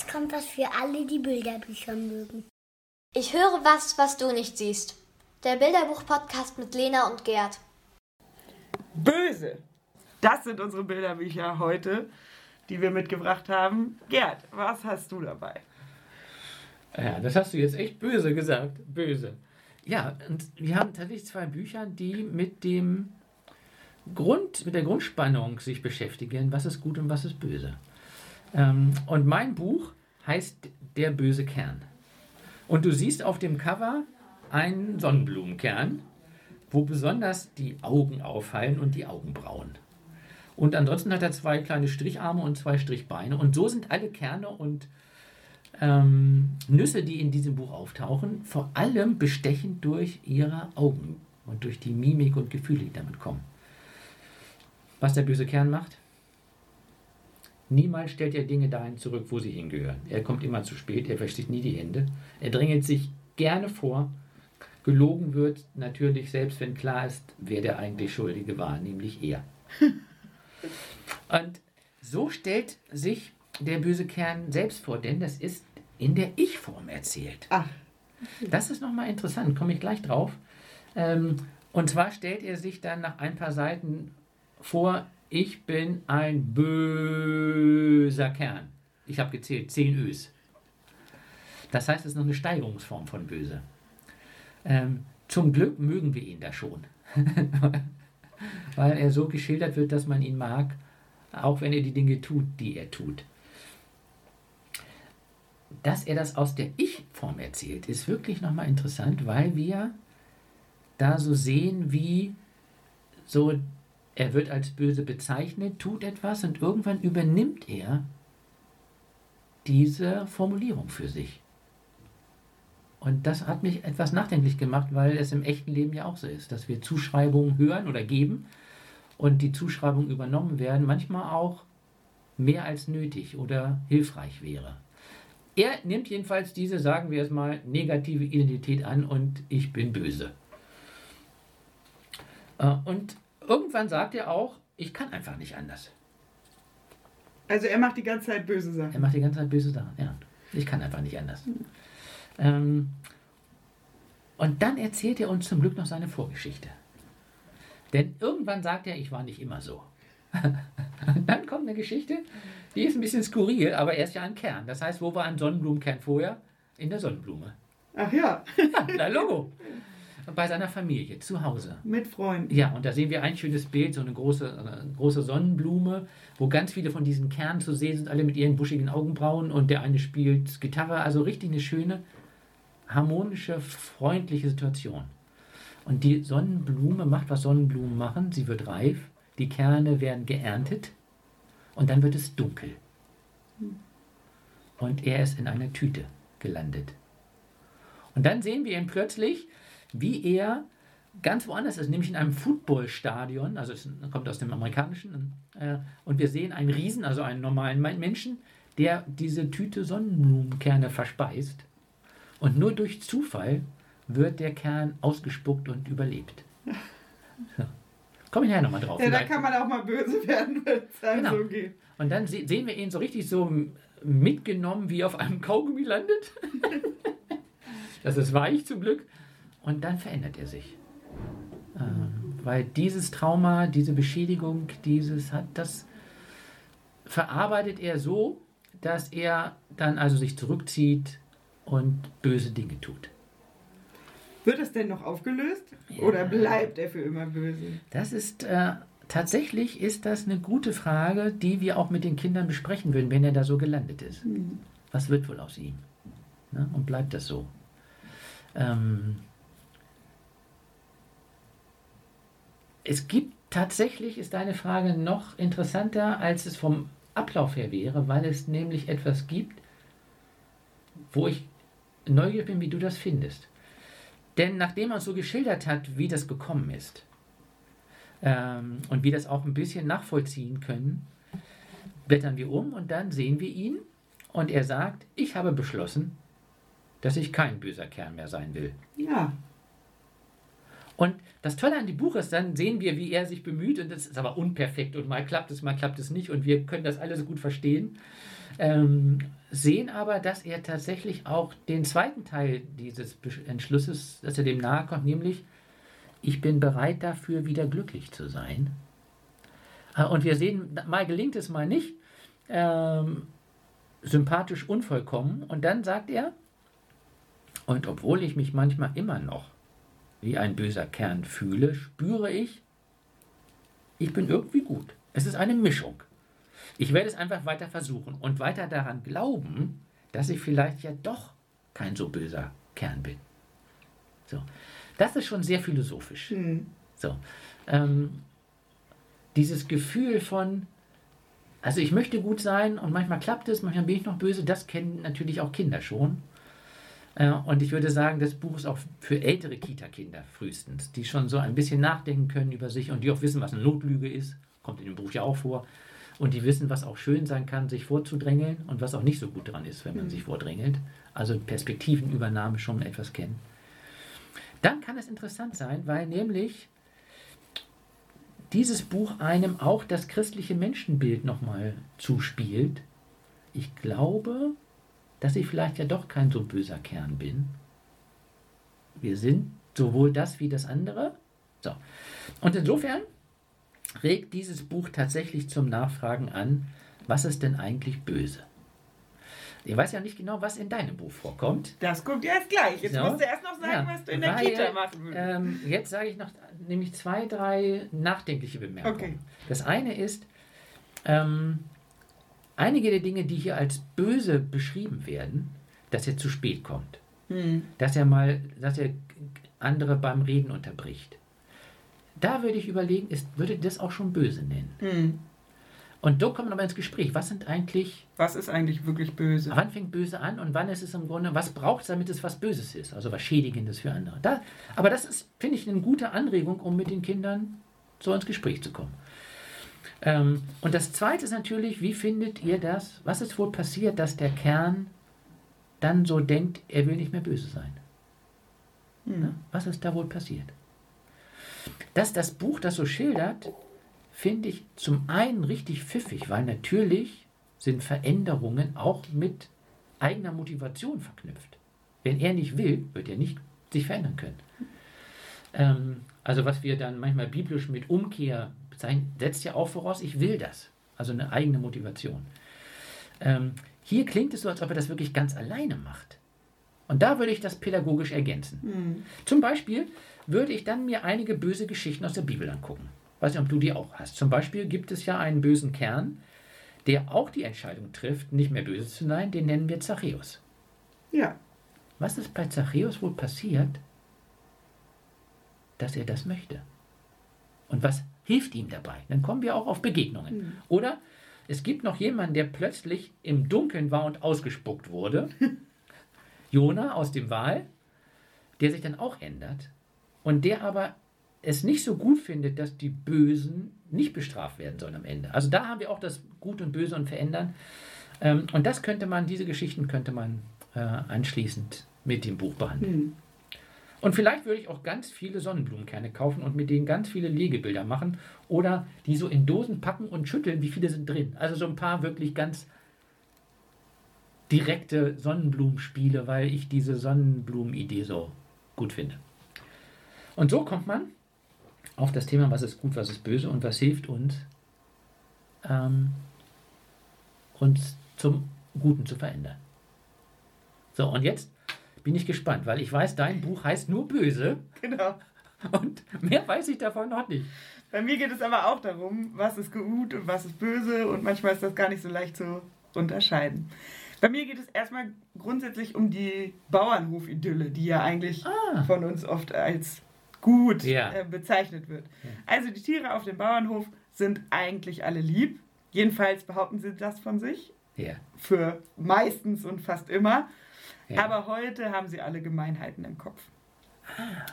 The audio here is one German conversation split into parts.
jetzt kommt was für alle, die Bilderbücher mögen. Ich höre was, was du nicht siehst. Der Bilderbuch-Podcast mit Lena und Gerd. Böse! Das sind unsere Bilderbücher heute, die wir mitgebracht haben. Gerd, was hast du dabei? Ja, das hast du jetzt echt böse gesagt. Böse. Ja, und wir haben tatsächlich zwei Bücher, die mit dem Grund, mit der Grundspannung sich beschäftigen, was ist gut und was ist böse. Ähm, und mein Buch heißt Der böse Kern. Und du siehst auf dem Cover einen Sonnenblumenkern, wo besonders die Augen auffallen und die Augenbrauen. Und ansonsten hat er zwei kleine Stricharme und zwei Strichbeine. Und so sind alle Kerne und ähm, Nüsse, die in diesem Buch auftauchen, vor allem bestechend durch ihre Augen und durch die Mimik und Gefühle, die damit kommen. Was der böse Kern macht? Niemals stellt er Dinge dahin zurück, wo sie hingehören. Er kommt immer zu spät, er versteht nie die Hände. Er drängelt sich gerne vor. Gelogen wird natürlich selbst, wenn klar ist, wer der eigentlich Schuldige war, nämlich er. Und so stellt sich der böse Kern selbst vor, denn das ist in der Ich-Form erzählt. Ach. Das ist nochmal interessant, komme ich gleich drauf. Ähm, und zwar stellt er sich dann nach ein paar Seiten vor, ich bin ein böser Kern. Ich habe gezählt, zehn Ös. Das heißt, es ist noch eine Steigerungsform von böse. Ähm, zum Glück mögen wir ihn da schon. Weil er so geschildert wird, dass man ihn mag, auch wenn er die Dinge tut, die er tut. Dass er das aus der Ich-Form erzählt, ist wirklich nochmal interessant, weil wir da so sehen, wie so er wird als böse bezeichnet, tut etwas und irgendwann übernimmt er diese Formulierung für sich. Und das hat mich etwas nachdenklich gemacht, weil es im echten Leben ja auch so ist, dass wir Zuschreibungen hören oder geben und die Zuschreibungen übernommen werden, manchmal auch mehr als nötig oder hilfreich wäre. Er nimmt jedenfalls diese, sagen wir es mal, negative Identität an und ich bin böse. Äh, und irgendwann sagt er auch, ich kann einfach nicht anders. Also er macht die ganze Zeit böse Sachen. Er macht die ganze Zeit böse Sachen, ja. Ich kann einfach nicht anders. Ähm, und dann erzählt er uns zum Glück noch seine Vorgeschichte. Denn irgendwann sagt er, ich war nicht immer so. und dann kommt eine Geschichte, die ist ein bisschen skurril, aber er ist ja ein Kern. Das heißt, wo war ein Sonnenblumenkern vorher? In der Sonnenblume. Ach ja. ja, da Logo. Bei seiner Familie, zu Hause. Mit Freunden. Ja, und da sehen wir ein schönes Bild, so eine große, eine große Sonnenblume, wo ganz viele von diesen Kernen zu sehen sind, alle mit ihren buschigen Augenbrauen und der eine spielt Gitarre. Also richtig eine schöne, harmonische, freundliche Situation. Und die Sonnenblume macht, was Sonnenblumen machen. Sie wird reif, die Kerne werden geerntet und dann wird es dunkel. Und er ist in einer Tüte gelandet. Und dann sehen wir ihn plötzlich, wie er ganz woanders ist, nämlich in einem Footballstadion, also es kommt aus dem amerikanischen, äh, und wir sehen einen Riesen, also einen normalen Menschen, der diese Tüte Sonnenblumenkerne verspeist. Und nur durch Zufall wird der Kern ausgespuckt und überlebt. So. Komm ich nachher nochmal drauf. Ja, da kann man auch mal böse werden, wenn es einem Genau. so geht. Und dann se sehen wir ihn so richtig so mitgenommen, wie er auf einem Kaugummi landet. das ist weich zum Glück. Und dann verändert er sich. Ähm, weil dieses Trauma, diese Beschädigung, dieses hat das verarbeitet er so, dass er dann also sich zurückzieht und böse Dinge tut. Wird es denn noch aufgelöst? Oder bleibt er für immer böse? Das ist äh, tatsächlich ist das eine gute Frage, die wir auch mit den Kindern besprechen würden, wenn er da so gelandet ist. Was wird wohl aus ihm? Ne? Und bleibt das so? Ähm, es gibt tatsächlich, ist deine Frage noch interessanter, als es vom Ablauf her wäre, weil es nämlich etwas gibt, wo ich neugierig bin, wie du das findest. Denn nachdem er uns so geschildert hat, wie das gekommen ist ähm, und wie das auch ein bisschen nachvollziehen können, blättern wir um und dann sehen wir ihn und er sagt, ich habe beschlossen, dass ich kein böser Kern mehr sein will. Ja. Und das Tolle an dem Buch ist, dann sehen wir, wie er sich bemüht und das ist aber unperfekt und mal klappt es, mal klappt es nicht und wir können das alles gut verstehen. ähm, sehen aber, dass er tatsächlich auch den zweiten Teil dieses Entschlusses, dass er dem nahe kommt, nämlich, ich bin bereit dafür, wieder glücklich zu sein. Äh, Und wir sehen, mal gelingt es, mal nicht. Ähm, sympathisch unvollkommen. Und dann sagt er, und obwohl ich mich manchmal immer noch wie ein böser Kern fühle, spüre ich, ich bin irgendwie gut. Es ist eine Mischung. Ich werde es einfach weiter versuchen und weiter daran glauben, dass ich vielleicht ja doch kein so böser Kern bin. So. Das ist schon sehr philosophisch. So. Ähm, dieses Gefühl von, also ich möchte gut sein und manchmal klappt es, manchmal bin ich noch böse, das kennen natürlich auch Kinder schon. Äh, Und ich würde sagen, das Buch ist auch für ältere Kita-Kinder frühestens, die schon so ein bisschen nachdenken können über sich und die auch wissen, was eine Notlüge ist. Kommt in dem Buch ja auch vor. Und die wissen, was auch schön sein kann, sich vorzudrängeln und was auch nicht so gut dran ist, wenn man sich vordrängelt. Also Perspektivenübernahme schon etwas kennen. Dann kann es interessant sein, weil nämlich dieses Buch einem auch das christliche Menschenbild nochmal zuspielt. Ich glaube, dass ich vielleicht ja doch kein so böser Kern bin. Wir sind sowohl das wie das andere. So. Und insofern regt dieses Buch tatsächlich zum Nachfragen an, was ist denn eigentlich böse? Ich weiß ja nicht genau, was in deinem Buch vorkommt. Das kommt erst gleich. Jetzt So. musst du erst noch sagen, Ja, was du in der weil, Kita machen würdest. Ähm, jetzt sage ich noch nämlich zwei, drei nachdenkliche Bemerkungen. Okay. Das eine ist, ähm, einige der Dinge, die hier als böse beschrieben werden, dass er zu spät kommt, Hm. dass er mal, dass er andere beim Reden unterbricht. Da würde ich überlegen, ist, würde das auch schon böse nennen. Hm. Und da kommt man aber ins Gespräch. Was sind eigentlich Was ist eigentlich wirklich böse? Wann fängt böse an und wann ist es im Grunde, was braucht es, damit es was Böses ist, also was Schädigendes für andere. Da, aber das ist, finde ich, eine gute Anregung, um mit den Kindern so ins Gespräch zu kommen. Ähm, und das Zweite ist natürlich, wie findet ihr das? Was ist wohl passiert, dass der Kern dann so denkt, er will nicht mehr böse sein? Ne? Was ist da wohl passiert? Dass das Buch das so schildert, finde ich zum einen richtig pfiffig, weil natürlich sind Veränderungen auch mit eigener Motivation verknüpft. Wenn er nicht will, wird er nicht sich verändern können. Ähm, also was wir dann manchmal biblisch mit Umkehr bezeichnen, setzt ja auch voraus, ich will das. Also eine eigene Motivation. Ähm, hier klingt es so, als ob er das wirklich ganz alleine macht. Und da würde ich das pädagogisch ergänzen. Zum Beispiel würde ich dann mir einige böse Geschichten aus der Bibel angucken. Weiß nicht, ob du die auch hast. Zum Beispiel gibt es ja einen bösen Kern, der auch die Entscheidung trifft, nicht mehr böse zu sein, den nennen wir Zachäus. Ja. Was ist bei Zachäus wohl passiert, dass er das möchte? Und was hilft ihm dabei? Dann kommen wir auch auf Begegnungen. Oder es gibt noch jemanden, der plötzlich im Dunkeln war und ausgespuckt wurde. Jona aus dem Wal, der sich dann auch ändert und der aber es nicht so gut findet, dass die Bösen nicht bestraft werden sollen am Ende. Also da haben wir auch das Gut und Böse und Verändern. Ähm, und das könnte man, diese Geschichten könnte man äh, anschließend mit dem Buch behandeln. Und vielleicht würde ich auch ganz viele Sonnenblumenkerne kaufen und mit denen ganz viele Legebilder machen oder die so in Dosen packen und schütteln, wie viele sind drin. Also so ein paar wirklich ganz direkte Sonnenblumenspiele, weil ich diese Sonnenblumenidee so gut finde. Und so kommt man auf das Thema, was ist gut, was ist böse und was hilft uns, ähm, uns zum Guten zu verändern. So, und jetzt bin ich gespannt, weil ich weiß, dein Buch heißt nur böse Genau. und mehr weiß ich davon noch nicht. Bei mir geht es aber auch darum, was ist gut und was ist böse und manchmal ist das gar nicht so leicht zu unterscheiden. Bei mir geht es erstmal grundsätzlich um die Bauernhof-Idylle, die ja eigentlich Ah. von uns oft als gut Ja. äh, bezeichnet wird. Also die Tiere auf dem Bauernhof sind eigentlich alle lieb. Jedenfalls behaupten sie das von sich. Ja. Für meistens und fast immer. Ja. Aber heute haben sie alle Gemeinheiten im Kopf.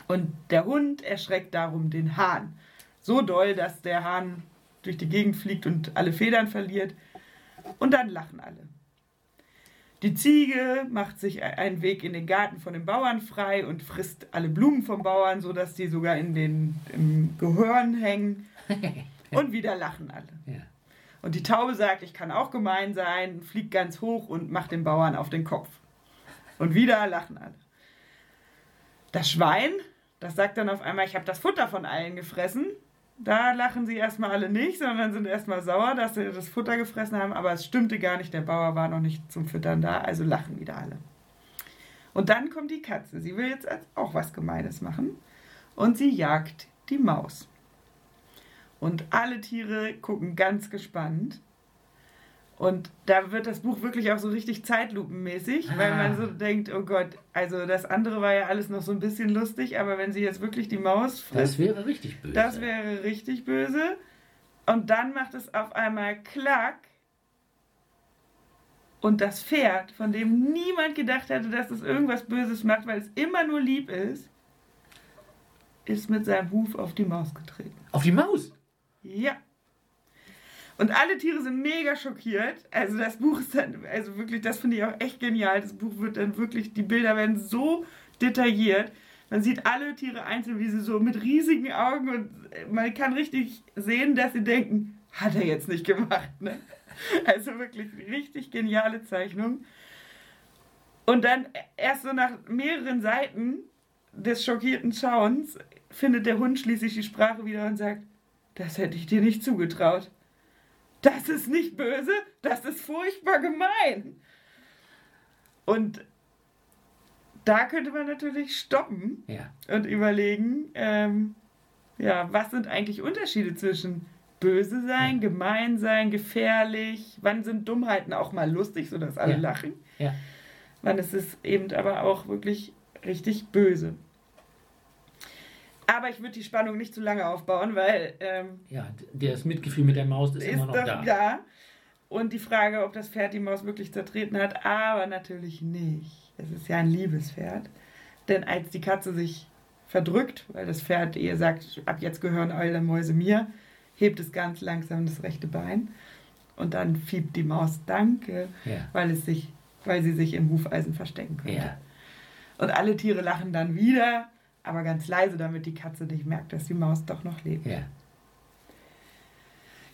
Und der Hund erschreckt darum den Hahn. So doll, dass der Hahn durch die Gegend fliegt und alle Federn verliert. Und dann lachen alle. Die Ziege macht sich einen Weg in den Garten von den Bauern frei und frisst alle Blumen vom Bauern, sodass die sogar in den, im Gehörn hängen. Und wieder lachen alle. Ja. Und die Taube sagt, ich kann auch gemein sein, fliegt ganz hoch und macht den Bauern auf den Kopf. Und wieder lachen alle. Das Schwein, das sagt dann auf einmal, ich habe das Futter von allen gefressen. Da lachen sie erstmal alle nicht, sondern sind erstmal sauer, dass sie das Futter gefressen haben. Aber es stimmte gar nicht, der Bauer war noch nicht zum Füttern da, also lachen wieder alle. Und dann kommt die Katze. Sie will jetzt auch was Gemeines machen. Und sie jagt die Maus. Und alle Tiere gucken ganz gespannt. Und da wird das Buch wirklich auch so richtig zeitlupenmäßig, weil man so denkt, oh Gott, also das andere war ja alles noch so ein bisschen lustig, aber wenn sie jetzt wirklich die Maus frisst, Das wäre richtig böse. das wäre richtig böse. Und dann macht es auf einmal Klack. Und das Pferd, von dem niemand gedacht hätte, dass es irgendwas Böses macht, weil es immer nur lieb ist, ist mit seinem Huf auf die Maus getreten. Auf die Maus. Ja. Und alle Tiere sind mega schockiert. Also das Buch ist dann, also wirklich, das finde ich auch echt genial. Das Buch wird dann wirklich, die Bilder werden so detailliert. Man sieht alle Tiere einzeln, wie sie so mit riesigen Augen und man kann richtig sehen, dass sie denken, hat er jetzt nicht gemacht. Ne? Also wirklich richtig geniale Zeichnung. Und dann erst so nach mehreren Seiten des schockierten Schauens findet der Hund schließlich die Sprache wieder und sagt, das hätte ich dir nicht zugetraut. Das ist nicht böse, das ist furchtbar gemein. Und da könnte man natürlich stoppen Ja. und überlegen, ähm, ja, was sind eigentlich Unterschiede zwischen böse sein, gemein sein, gefährlich? Wann sind Dummheiten auch mal lustig, sodass alle Ja. lachen? Ja. Wann ist es eben aber auch wirklich richtig böse? Aber ich würde die Spannung nicht zu lange aufbauen, weil ähm, Ja, das Mitgefühl mit der Maus ist, ist immer noch doch da. da. Und die Frage, ob das Pferd die Maus wirklich zertreten hat, aber natürlich nicht. Es ist ja ein Liebespferd. Denn als die Katze sich verdrückt, weil das Pferd ihr sagt, ab jetzt gehören eure Mäuse mir, hebt es ganz langsam das rechte Bein. Und dann fiebt die Maus Danke, Ja. weil, es sich, weil sie sich im Hufeisen verstecken könnte. Ja. Und alle Tiere lachen dann wieder, aber ganz leise, damit die Katze nicht merkt, dass die Maus doch noch lebt. Ja.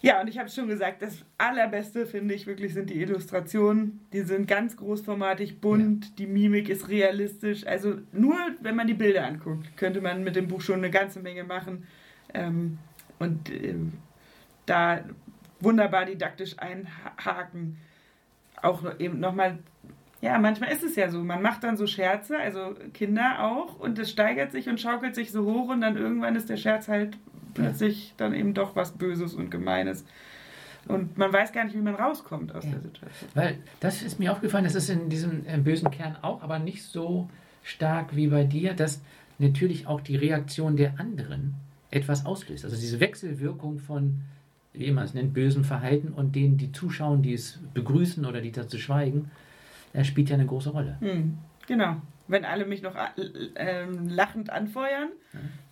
Ja, und ich habe schon gesagt, das Allerbeste finde ich wirklich sind die Illustrationen. Die sind ganz großformatig, bunt, die Mimik ist realistisch. Also nur, wenn man die Bilder anguckt, könnte man mit dem Buch schon eine ganze Menge machen. Ähm, und ähm, da wunderbar didaktisch einhaken. Auch eben nochmal, ja, manchmal ist es ja so, man macht dann so Scherze, also Kinder auch, und es steigert sich und schaukelt sich so hoch und dann irgendwann ist der Scherz halt plötzlich dann eben doch was Böses und Gemeines. Und man weiß gar nicht, wie man rauskommt aus Ja. der Situation. Weil das ist mir aufgefallen, das ist in diesem äh, bösen Kern auch, aber nicht so stark wie bei dir, dass natürlich auch die Reaktion der anderen etwas auslöst. Also diese Wechselwirkung von, wie man es nennt, bösem Verhalten und denen, die zuschauen, die es begrüßen oder die dazu schweigen, äh, spielt ja eine große Rolle. Hm, genau. Wenn alle mich noch äh, ähm, lachend anfeuern,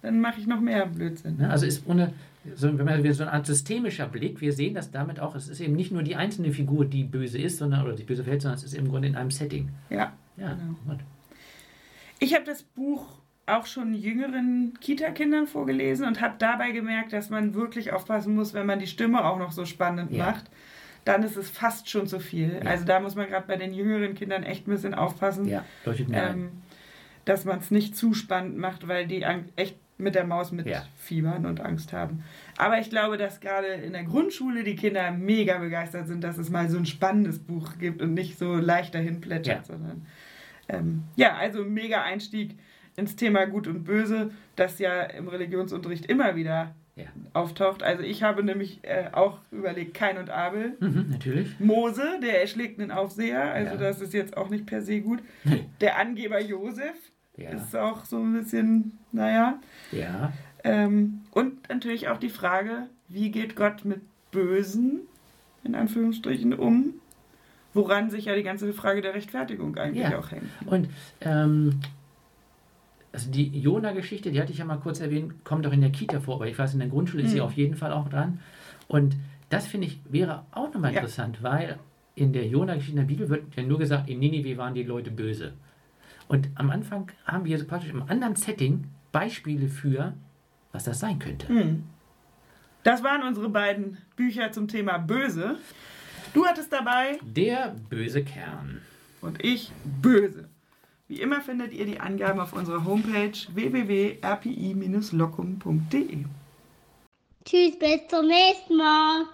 dann mache ich noch mehr Blödsinn. Ne? Also ist ohne, so, wenn man so eine Art systemischer Blick, wir sehen das damit auch, es ist eben nicht nur die einzelne Figur, die böse ist, sondern oder die böse verhält, sondern es ist im Grunde in einem Setting. Ja. Ja, Genau. gut. Ich habe das Buch auch schon jüngeren Kita-Kindern vorgelesen und habe dabei gemerkt, dass man wirklich aufpassen muss, wenn man die Stimme auch noch so spannend Ja. macht. Dann ist es fast schon zu viel. Ja. Also da muss man gerade bei den jüngeren Kindern echt ein bisschen aufpassen, ja, ähm, dass man es nicht zu spannend macht, weil die echt mit der Maus mit Ja. fiebern und Angst haben. Aber ich glaube, dass gerade in der Grundschule die Kinder mega begeistert sind, dass es mal so ein spannendes Buch gibt und nicht so leicht dahin plätschert, Ja. sondern ähm, ja, also mega Einstieg ins Thema Gut und Böse, das ja im Religionsunterricht immer wieder Ja. auftaucht. Also ich habe nämlich äh, auch überlegt, Kain und Abel. Mhm, natürlich. Mose, der erschlägt einen Aufseher, also Ja. das ist jetzt auch nicht per se gut. Der Angeber Josef Ja. ist auch so ein bisschen, naja. Ja. Ähm, und natürlich auch die Frage, wie geht Gott mit Bösen, in Anführungsstrichen, um? Woran sich ja die ganze Frage der Rechtfertigung eigentlich auch hängt. Und ähm, also die Jona-Geschichte, die hatte ich ja mal kurz erwähnt, kommt auch in der Kita vor, aber ich weiß, in der Grundschule ist sie Mhm. auf jeden Fall auch dran. Und das finde ich wäre auch nochmal Ja. interessant, weil in der Jona-Geschichte in der Bibel wird ja nur gesagt, in Ninive waren die Leute böse. Und am Anfang haben wir so praktisch im anderen Setting Beispiele für, was das sein könnte. Hm. Das waren unsere beiden Bücher zum Thema Böse. Du hattest dabei Der böse Kern. und ich Böse. Wie immer findet ihr die Angaben auf unserer Homepage www.rpi-locum.de. Tschüss, bis zum nächsten Mal.